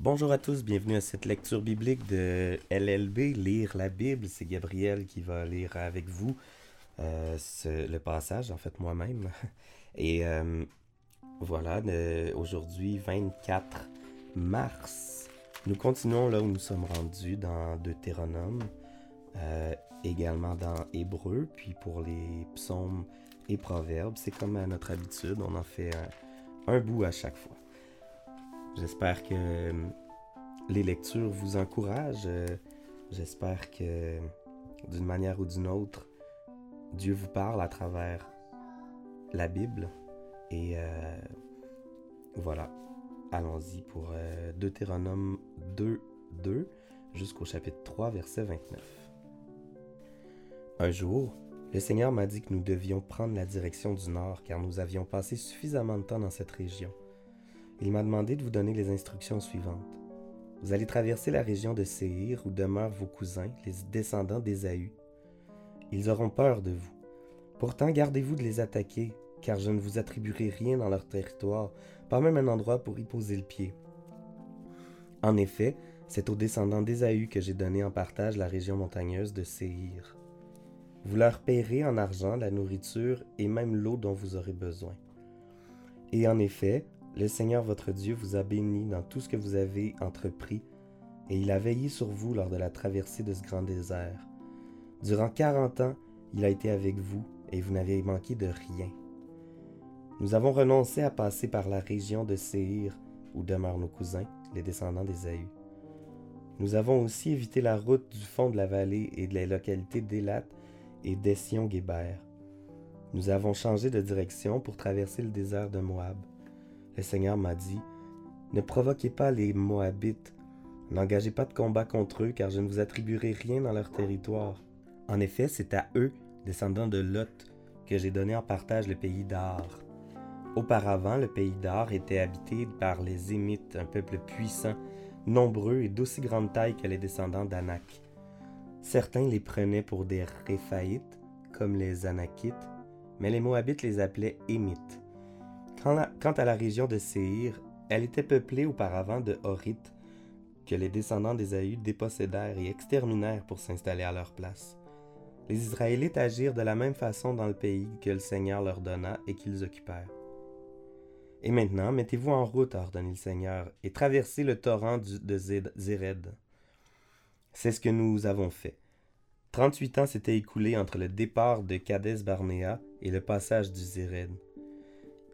Bonjour à tous, bienvenue à cette lecture biblique de LLB, Lire la Bible. C'est Gabriel qui va lire avec vous euh, le passage, en fait moi-même. Et euh, voilà, aujourd'hui 24 mars, nous continuons là où nous sommes rendus dans Deutéronome, euh, également dans Hébreu, puis pour les psaumes et proverbes, c'est comme à notre habitude, on en fait un bout à chaque fois. J'espère que euh, les lectures vous encouragent. Euh, j'espère que d'une manière ou d'une autre, Dieu vous parle à travers la Bible. Et euh, voilà, allons-y pour Deutéronome 2, 2 jusqu'au chapitre 3, verset 29. Un jour, le Seigneur m'a dit que nous devions prendre la direction du nord car nous avions passé suffisamment de temps dans cette région. Il m'a demandé de vous donner les instructions suivantes. Vous allez traverser la région de Séhir où demeurent vos cousins, les descendants d'Ésaü. Ils auront peur de vous. Pourtant, gardez-vous de les attaquer, car je ne vous attribuerai rien dans leur territoire, pas même un endroit pour y poser le pied. En effet, c'est aux descendants d'Ésaü que j'ai donné en partage la région montagneuse de Séhir. Vous leur paierez en argent la nourriture et même l'eau dont vous aurez besoin. Et en effet, le Seigneur votre Dieu vous a béni dans tout ce que vous avez entrepris, et il a veillé sur vous lors de la traversée de ce grand désert. Durant quarante ans, il a été avec vous, et vous n'avez manqué de rien. Nous avons renoncé à passer par la région de Séhir, où demeurent nos cousins, les descendants d'Ésaü. Nous avons aussi évité la route du fond de la vallée et de la localité d'Élat et d'Ession-Guébert. Nous avons changé de direction pour traverser le désert de Moab. Le Seigneur m'a dit, Ne provoquez pas les Moabites, n'engagez pas de combat contre eux, car je ne vous attribuerai rien dans leur territoire. En effet, c'est à eux, descendants de Lot, que j'ai donné en partage le pays d'Ar. Auparavant, le pays d'Ar était habité par les Émites, un peuple puissant, nombreux et d'aussi grande taille que les descendants d'Anak. Certains les prenaient pour des Réphaïtes, comme les Anakites, mais les Moabites les appelaient Émites. Quant à la région de Séhir, elle était peuplée auparavant de Horites, que les descendants d'Ésaü dépossédèrent et exterminèrent pour s'installer à leur place. Les Israélites agirent de la même façon dans le pays que le Seigneur leur donna et qu'ils occupèrent. Et maintenant, mettez-vous en route, ordonna le Seigneur, et traversez le torrent de Zéred. C'est ce que nous avons fait. Trente-huit ans s'étaient écoulés entre le départ de Kadès Barnéa et le passage du Zéred.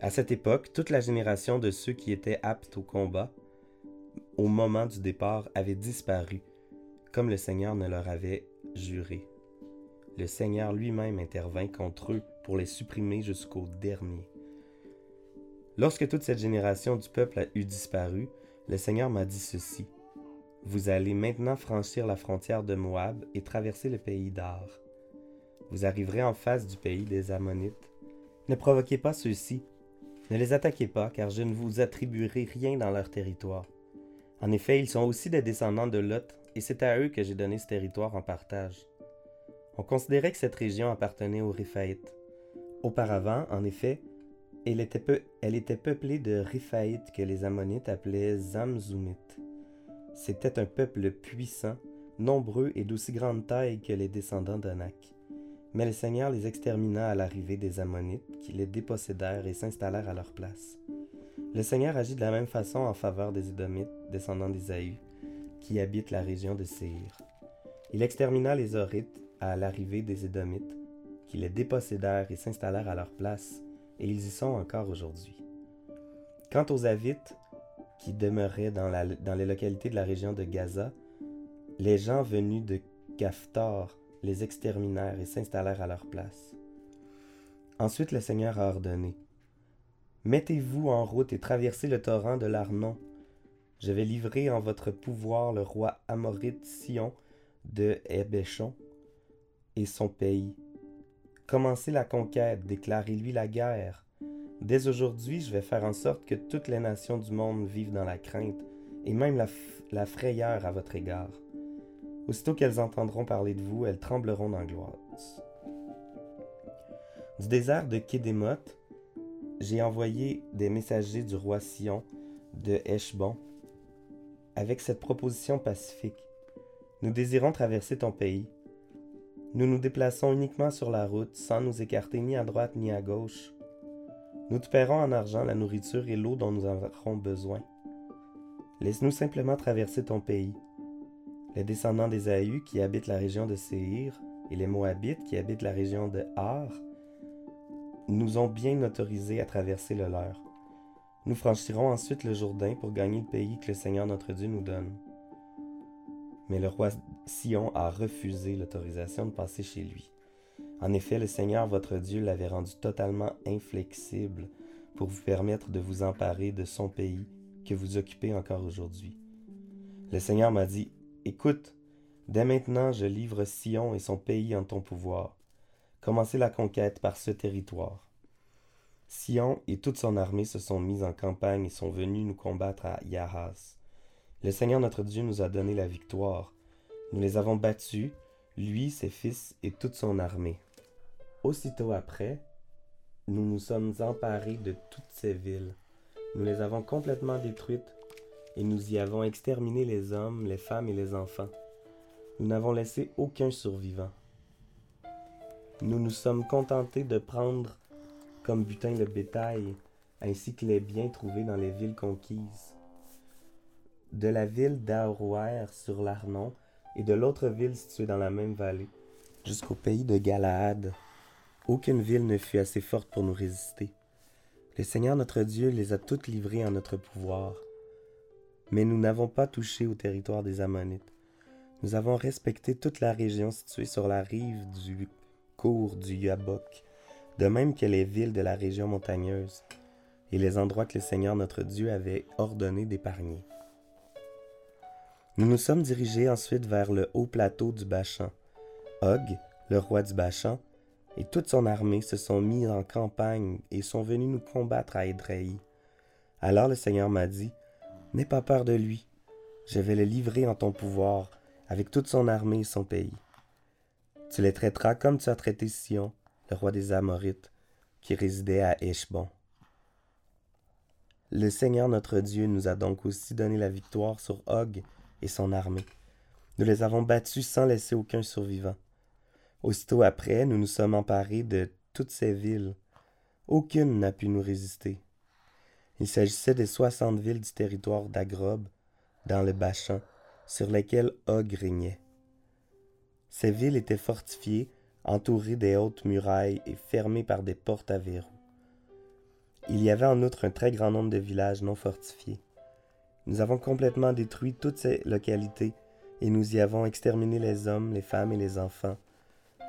À cette époque, toute la génération de ceux qui étaient aptes au combat, au moment du départ, avait disparu, comme le Seigneur ne leur avait juré. Le Seigneur lui-même intervint contre eux pour les supprimer jusqu'au dernier. Lorsque toute cette génération du peuple eut disparu, le Seigneur m'a dit ceci. Vous allez maintenant franchir la frontière de Moab et traverser le pays d'Ar. Vous arriverez en face du pays des Ammonites. Ne provoquez pas ceux-ci, ne les attaquez pas, car je ne vous attribuerai rien dans leur territoire. En effet, ils sont aussi des descendants de Lot, et c'est à eux que j'ai donné ce territoire en partage. On considérait que cette région appartenait aux Réphaïtes. Auparavant, en effet, elle était, peuplée de Réphaïtes que les Ammonites appelaient Zamzumites. C'était un peuple puissant, nombreux et d'aussi grande taille que les descendants d'Anak. Mais le Seigneur les extermina à l'arrivée des Ammonites, qui les dépossédèrent et s'installèrent à leur place. Le Seigneur agit de la même façon en faveur des Édomites, descendants d'Isaü, qui habitent la région de Séir. Il extermina les Horites à l'arrivée des Édomites, qui les dépossédèrent et s'installèrent à leur place, et ils y sont encore aujourd'hui. Quant aux Avites, qui demeuraient dans, les localités de la région de Gaza, les gens venus de Caphtor les exterminèrent et s'installèrent à leur place. Ensuite le Seigneur a ordonné Mettez-vous en route et traversez le torrent de l'Arnon. Je vais livrer en votre pouvoir le roi Amorite Sion de Hébéchon et son pays. Commencez la conquête, déclarez-lui la guerre. Dès aujourd'hui, je vais faire en sorte que toutes les nations du monde vivent dans la crainte et même la, la frayeur à votre égard. Aussitôt qu'elles entendront parler de vous, elles trembleront d'angoisse. Du désert de Kédémoth, j'ai envoyé des messagers du roi Sion de Heshbon avec cette proposition pacifique. Nous désirons traverser ton pays. Nous nous déplaçons uniquement sur la route sans nous écarter ni à droite ni à gauche. Nous te paierons en argent la nourriture et l'eau dont nous aurons besoin. Laisse-nous simplement traverser ton pays. Les descendants des Aïus qui habitent la région de Séhir et les Moabites qui habitent la région de Har nous ont bien autorisés à traverser le leur. Nous franchirons ensuite le Jourdain pour gagner le pays que le Seigneur notre Dieu nous donne. Mais le roi Sion a refusé l'autorisation de passer chez lui. En effet, le Seigneur votre Dieu l'avait rendu totalement inflexible pour vous permettre de vous emparer de son pays que vous occupez encore aujourd'hui. Le Seigneur m'a dit, Écoute, dès maintenant je livre Sion et son pays en ton pouvoir. Commencez la conquête par ce territoire. Sion et toute son armée se sont mis en campagne et sont venus nous combattre à Yahas. Le Seigneur notre Dieu nous a donné la victoire. Nous les avons battus, lui, ses fils et toute son armée. Aussitôt après, nous nous sommes emparés de toutes ces villes. Nous les avons complètement détruites et nous y avons exterminé les hommes, les femmes et les enfants. Nous n'avons laissé aucun survivant. Nous nous sommes contentés de prendre comme butin le bétail, ainsi que les biens trouvés dans les villes conquises. De la ville d'Arouer sur l'Arnon et de l'autre ville située dans la même vallée, jusqu'au pays de Galaad, aucune ville ne fut assez forte pour nous résister. Le Seigneur notre Dieu les a toutes livrées en notre pouvoir. Mais nous n'avons pas touché au territoire des Ammonites. Nous avons respecté toute la région située sur la rive du cours du Yabok, de même que les villes de la région montagneuse, et les endroits que le Seigneur notre Dieu avait ordonné d'épargner. Nous nous sommes dirigés ensuite vers le haut plateau du Bachan. Og, le roi du Bachan, et toute son armée se sont mis en campagne et sont venus nous combattre à Édrei. Alors le Seigneur m'a dit, N'aie pas peur de lui, je vais le livrer en ton pouvoir, avec toute son armée et son pays. Tu les traiteras comme tu as traité Sion, le roi des Amorites, qui résidait à Eshbon. Le Seigneur notre Dieu nous a donc aussi donné la victoire sur Og et son armée. Nous les avons battus sans laisser aucun survivant. Aussitôt après, nous nous sommes emparés de toutes ces villes. Aucune n'a pu nous résister. Il s'agissait des soixante villes du territoire d'Agrob, dans le Bachan, sur lesquelles Og régnait. Ces villes étaient fortifiées, entourées des hautes murailles et fermées par des portes à verrou. Il y avait en outre un très grand nombre de villages non fortifiés. Nous avons complètement détruit toutes ces localités et nous y avons exterminé les hommes, les femmes et les enfants,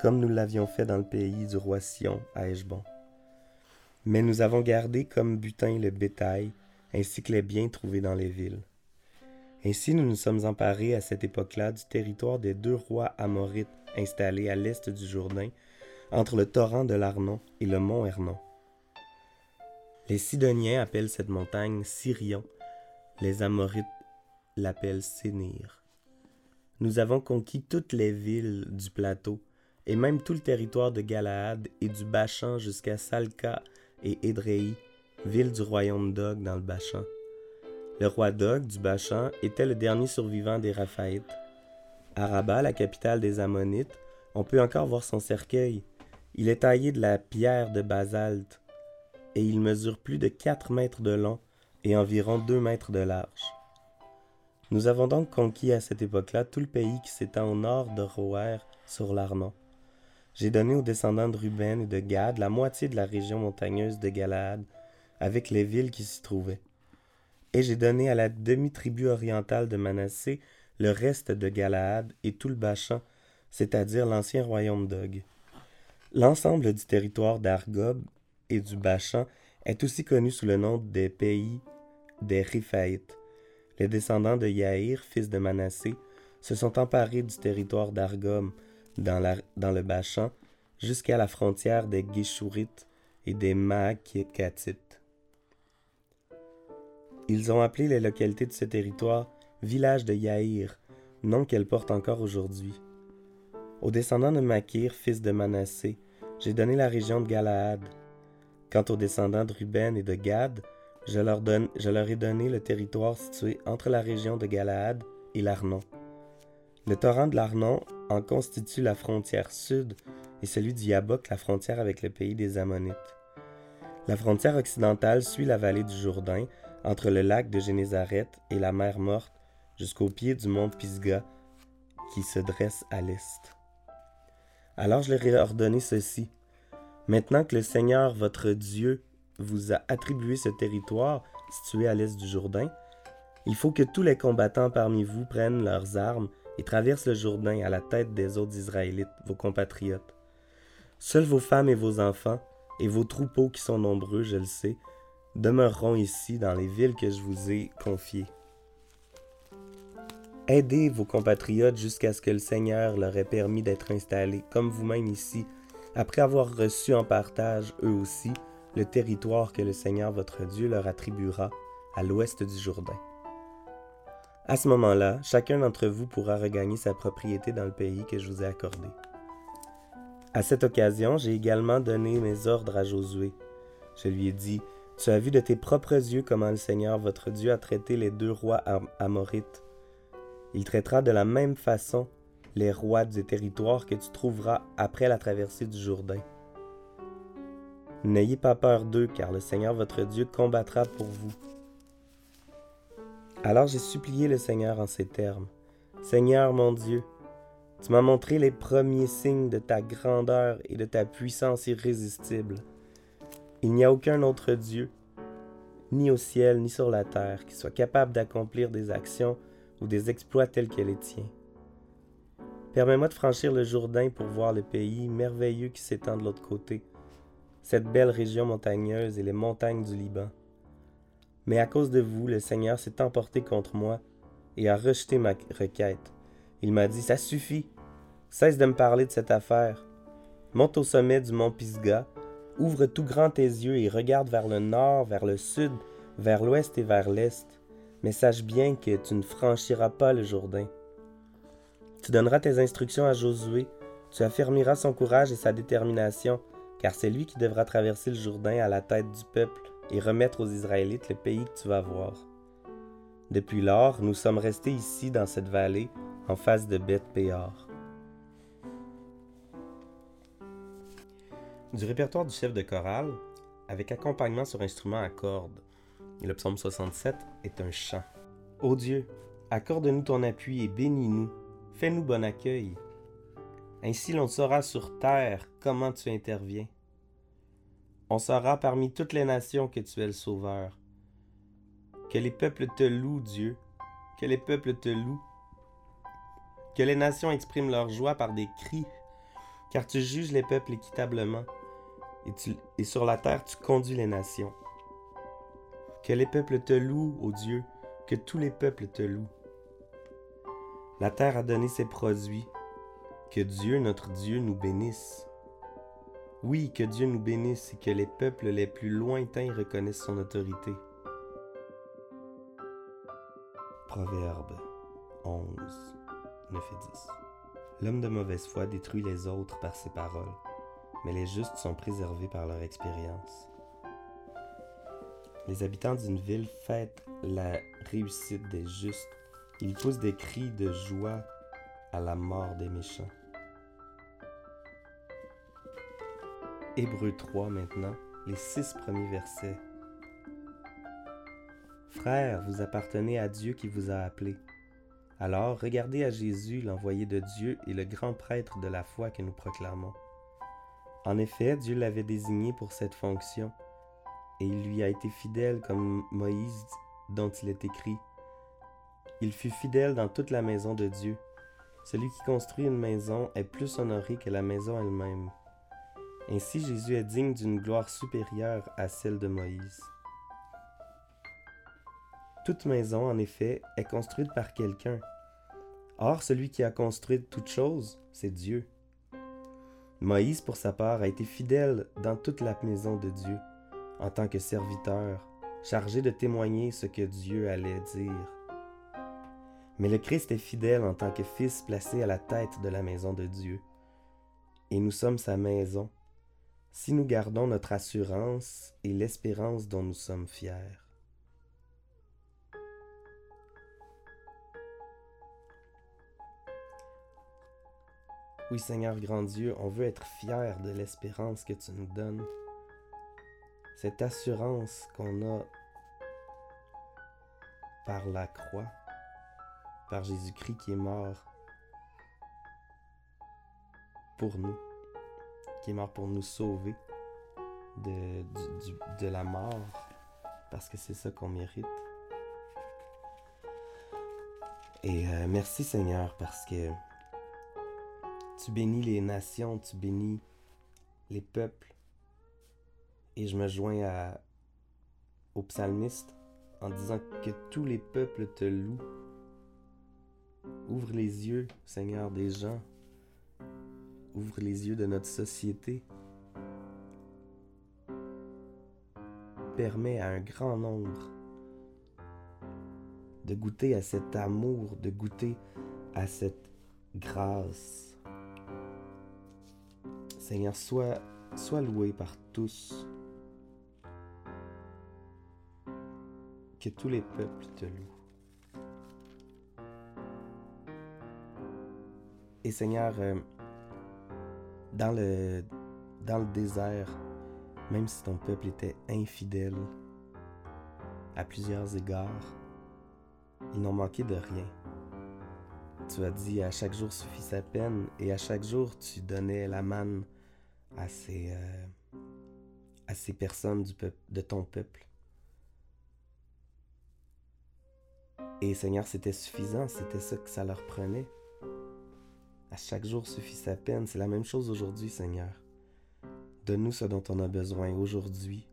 comme nous l'avions fait dans le pays du roi Sion à Eshbon. Mais nous avons gardé comme butin le bétail, ainsi que les biens trouvés dans les villes. Ainsi nous nous sommes emparés à cette époque-là du territoire des deux rois amorites installés à l'est du Jourdain, entre le torrent de l'Arnon et le mont Hernon. Les Sidoniens appellent cette montagne Sirion, les Amorites l'appellent Sénir. Nous avons conquis toutes les villes du plateau, et même tout le territoire de Galaad et du Bachan jusqu'à Salka et Édrei, ville du royaume d'Og dans le Bachan. Le roi d'Og du Bachan était le dernier survivant des Raphaïtes. À Rabat, la capitale des Ammonites, on peut encore voir son cercueil. Il est taillé de la pierre de basalte et il mesure plus de 4 mètres de long et environ 2 mètres de large. Nous avons donc conquis à cette époque-là tout le pays qui s'étend au nord de Roer sur l'Arnon. J'ai donné aux descendants de Ruben et de Gad la moitié de la région montagneuse de Galaad, avec les villes qui s'y trouvaient. Et j'ai donné à la demi-tribu orientale de Manassé le reste de Galaad et tout le Bachan, c'est-à-dire l'ancien royaume d'Og. L'ensemble du territoire d'Argob et du Bachan est aussi connu sous le nom des pays des Riphaïtes. Les descendants de Yaïr, fils de Manassé, se sont emparés du territoire d'Argob, dans, le Bachan jusqu'à la frontière des Guéchourites et des Maakatites. Ils ont appelé les localités de ce territoire village de Yaïr, nom qu'elles portent encore aujourd'hui. Aux descendants de Makir, fils de Manassé, j'ai donné la région de Galaad. Quant aux descendants de Ruben et de Gad, je leur, donne, je leur ai donné le territoire situé entre la région de Galaad et l'Arnon. Le torrent de l'Arnon en constitue la frontière sud et celui du Yabok la frontière avec le pays des Ammonites. La frontière occidentale suit la vallée du Jourdain entre le lac de Génézareth et la mer Morte jusqu'au pied du mont Pisgah qui se dresse à l'est. Alors je leur ai ordonné ceci. Maintenant que le Seigneur votre Dieu vous a attribué ce territoire situé à l'est du Jourdain, il faut que tous les combattants parmi vous prennent leurs armes et traversent le Jourdain à la tête des autres Israélites, vos compatriotes. Seuls vos femmes et vos enfants, et vos troupeaux qui sont nombreux, je le sais, demeureront ici dans les villes que je vous ai confiées. Aidez vos compatriotes jusqu'à ce que le Seigneur leur ait permis d'être installés, comme vous-même ici, après avoir reçu en partage, eux aussi, le territoire que le Seigneur votre Dieu leur attribuera à l'ouest du Jourdain. À ce moment-là, chacun d'entre vous pourra regagner sa propriété dans le pays que je vous ai accordé. À cette occasion, j'ai également donné mes ordres à Josué. Je lui ai dit, Tu as vu de tes propres yeux comment le Seigneur votre Dieu a traité les deux rois amorites il traitera de la même façon les rois des territoires que tu trouveras après la traversée du Jourdain. N'ayez pas peur d'eux, car le Seigneur votre Dieu combattra pour vous. Alors j'ai supplié le Seigneur en ces termes. Seigneur mon Dieu, tu m'as montré les premiers signes de ta grandeur et de ta puissance irrésistible. Il n'y a aucun autre Dieu, ni au ciel ni sur la terre, qui soit capable d'accomplir des actions ou des exploits tels que les tiens. Permets-moi de franchir le Jourdain pour voir le pays merveilleux qui s'étend de l'autre côté, cette belle région montagneuse et les montagnes du Liban. Mais à cause de vous, le Seigneur s'est emporté contre moi et a rejeté ma requête. Il m'a dit, ça suffit, cesse de me parler de cette affaire. Monte au sommet du mont Pisgah, ouvre tout grand tes yeux et regarde vers le nord, vers le sud, vers l'ouest et vers l'est mais sache bien que tu ne franchiras pas le Jourdain. Tu donneras tes instructions à Josué, tu affermiras son courage et sa détermination, car c'est lui qui devra traverser le Jourdain à la tête du peuple et remettre aux Israélites le pays que tu vas voir. Depuis lors, nous sommes restés ici dans cette vallée, en face de Beth Péor. Du répertoire du chef de chorale, avec accompagnement sur instrument à cordes. Le psaume 67 est un chant. Ô Dieu, accorde-nous ton appui et bénis-nous. Fais-nous bon accueil. Ainsi l'on saura sur terre comment tu interviens. On saura parmi toutes les nations que tu es le Sauveur. Que les peuples te louent, Dieu. Que les peuples te louent. Que les nations expriment leur joie par des cris, car tu juges les peuples équitablement, et, et sur la terre tu conduis les nations. Que les peuples te louent, ô Dieu, que tous les peuples te louent. La terre a donné ses produits. Que Dieu, notre Dieu, nous bénisse. Oui, que Dieu nous bénisse et que les peuples les plus lointains reconnaissent son autorité. Proverbe 11, 9 et 10. L'homme de mauvaise foi détruit les autres par ses paroles, mais les justes sont préservés par leur expérience. Les habitants d'une ville fêtent la réussite des justes. Ils poussent des cris de joie à la mort des méchants. Hébreu 3 maintenant, les six premiers versets. Frères, vous appartenez à Dieu qui vous a appelés. Alors regardez à Jésus, l'envoyé de Dieu et le grand prêtre de la foi que nous proclamons. En effet, Dieu l'avait désigné pour cette fonction et il lui a été fidèle comme Moïse dont il est écrit. Il fut fidèle dans toute la maison de Dieu. Celui qui construit une maison est plus honoré que la maison elle-même. Ainsi Jésus est digne d'une gloire supérieure à celle de Moïse. Toute maison, en effet, est construite par quelqu'un. Or, celui qui a construit toute chose, c'est Dieu. Moïse, pour sa part, a été fidèle dans toute la maison de Dieu en tant que serviteur, chargé de témoigner ce que Dieu allait dire. Mais le Christ est fidèle en tant que Fils placé à la tête de la maison de Dieu. Et nous sommes sa maison, si nous gardons notre assurance et l'espérance dont nous sommes fiers. Oui Seigneur grand Dieu, on veut être fiers de l'espérance que tu nous donnes, cette assurance qu'on a par la croix, par Jésus-Christ qui est mort pour nous qui est mort pour nous sauver de, de la mort, parce que c'est ça qu'on mérite. Et euh, merci Seigneur parce que tu bénis les nations, tu bénis les peuples. Et je me joins à, au psalmiste en disant que tous les peuples te louent. Ouvre les yeux, Seigneur, des gens. Ouvre les yeux de notre société. Permet à un grand nombre de goûter à cet amour, de goûter à cette grâce. Seigneur, sois, sois loué par tous. Que tous les peuples te louent. Et Seigneur, euh, dans le, dans désert, même si ton peuple était infidèle à plusieurs égards, ils n'ont manqué de rien. Tu as dit à chaque jour suffit sa peine et à chaque jour tu donnais la manne à ces, euh, à ces personnes de ton peuple. Et Seigneur, c'était suffisant, c'était ça que ça leur prenait. À chaque jour suffit sa peine. C'est la même chose aujourd'hui, Seigneur. Donne-nous ce dont on a besoin aujourd'hui.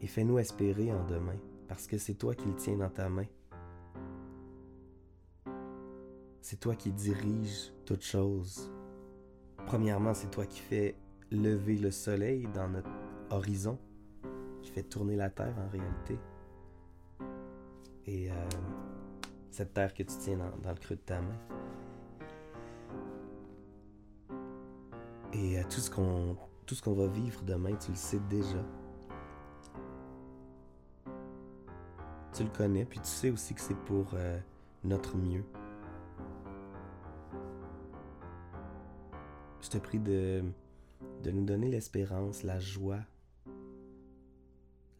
Et fais-nous espérer en demain, parce que c'est toi qui le tiens dans ta main. C'est toi qui dirige toutes choses. Premièrement, c'est toi qui fais lever le soleil dans notre horizon, qui fait tourner la terre en réalité. Et euh, cette terre que tu tiens dans, le creux de ta main. Et tout ce qu'on tout ce qu'on va vivre demain, tu le sais déjà. Tu le connais, puis tu sais aussi que c'est pour euh, notre mieux. Je te prie de, de nous donner l'espérance, la joie.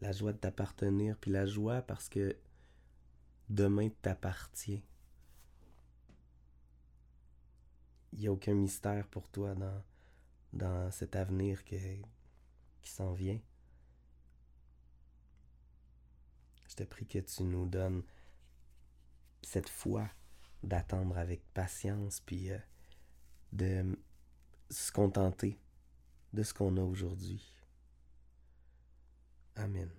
La joie de t'appartenir, puis la joie parce que demain t'appartient. Il n'y a aucun mystère pour toi dans, cet avenir qui s'en vient. Je te prie que tu nous donnes cette foi d'attendre avec patience, puis euh, de se contenter de ce qu'on a aujourd'hui. Amen.